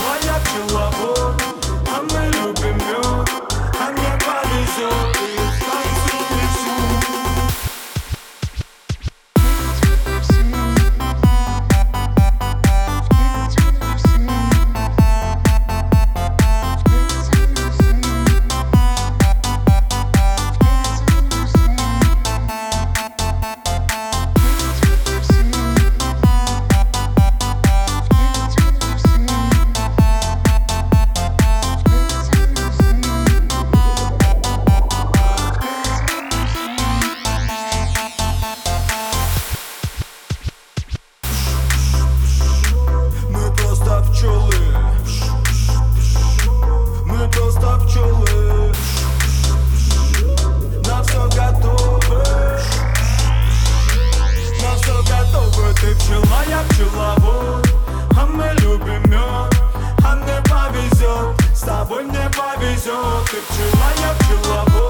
I love you a boy? просто все готовы. На все готовы. Ты пчела, я пчеловод. А мы любим А мне повезет С тобой мне повезет Ты пчела, я пчеловод.